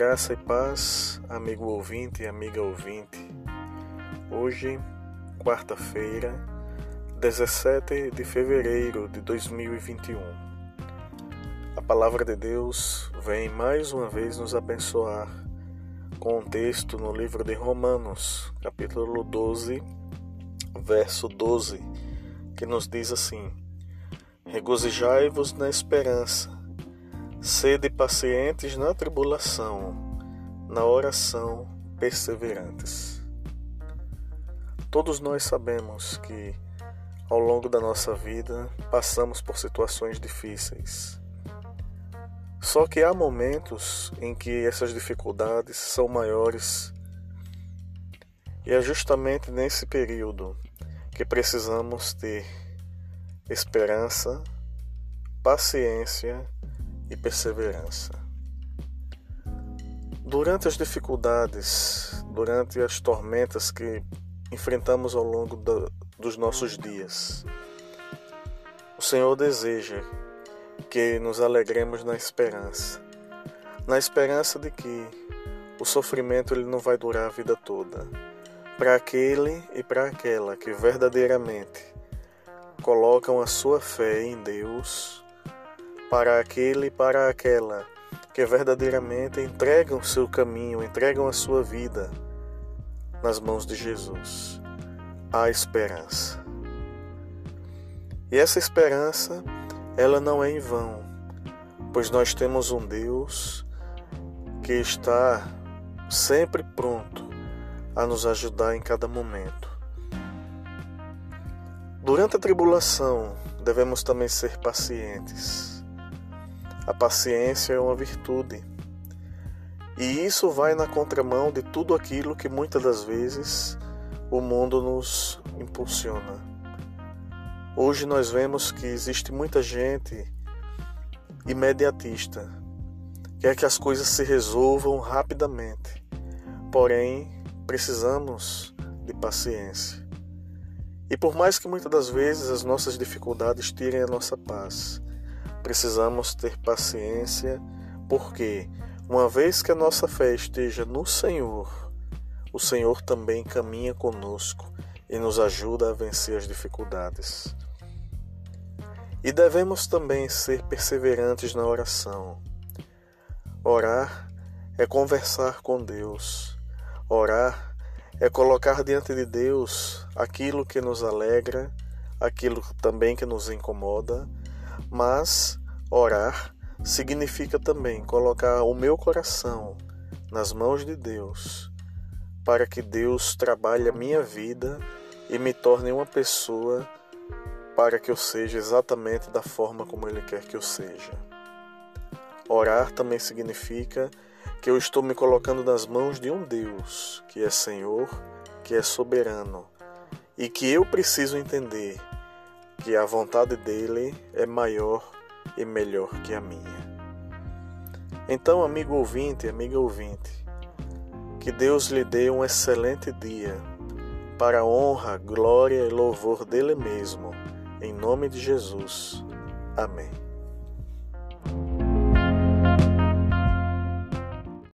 Graça e paz, amigo ouvinte e amiga ouvinte. Hoje, quarta-feira, 17 de fevereiro de 2021. A palavra de Deus vem mais uma vez nos abençoar com um texto no livro de Romanos, capítulo 12, verso 12, que nos diz assim: Regozijai-vos na esperança Sede pacientes na tribulação, na oração perseverantes. Todos nós sabemos que ao longo da nossa vida passamos por situações difíceis. Só que há momentos em que essas dificuldades são maiores e é justamente nesse período que precisamos ter esperança, paciência e perseverança. Durante as dificuldades, durante as tormentas que enfrentamos ao longo do, dos nossos dias, o Senhor deseja que nos alegremos na esperança, na esperança de que o sofrimento ele não vai durar a vida toda. Para aquele e para aquela que verdadeiramente colocam a sua fé em Deus, para aquele e para aquela que verdadeiramente entregam seu caminho, entregam a sua vida nas mãos de Jesus. Há esperança. E essa esperança, ela não é em vão, pois nós temos um Deus que está sempre pronto a nos ajudar em cada momento. Durante a tribulação, devemos também ser pacientes a paciência é uma virtude. E isso vai na contramão de tudo aquilo que muitas das vezes o mundo nos impulsiona. Hoje nós vemos que existe muita gente imediatista, quer que as coisas se resolvam rapidamente. Porém, precisamos de paciência. E por mais que muitas das vezes as nossas dificuldades tirem a nossa paz, Precisamos ter paciência, porque uma vez que a nossa fé esteja no Senhor, o Senhor também caminha conosco e nos ajuda a vencer as dificuldades. E devemos também ser perseverantes na oração. Orar é conversar com Deus. Orar é colocar diante de Deus aquilo que nos alegra, aquilo também que nos incomoda mas orar significa também colocar o meu coração nas mãos de Deus, para que Deus trabalhe a minha vida e me torne uma pessoa para que eu seja exatamente da forma como Ele quer que eu seja. Orar também significa que eu estou me colocando nas mãos de um Deus que é Senhor, que é soberano e que eu preciso entender que a vontade dele é maior e melhor que a minha. Então, amigo ouvinte, amiga ouvinte, que Deus lhe dê um excelente dia para a honra, glória e louvor dele mesmo, em nome de Jesus. Amém.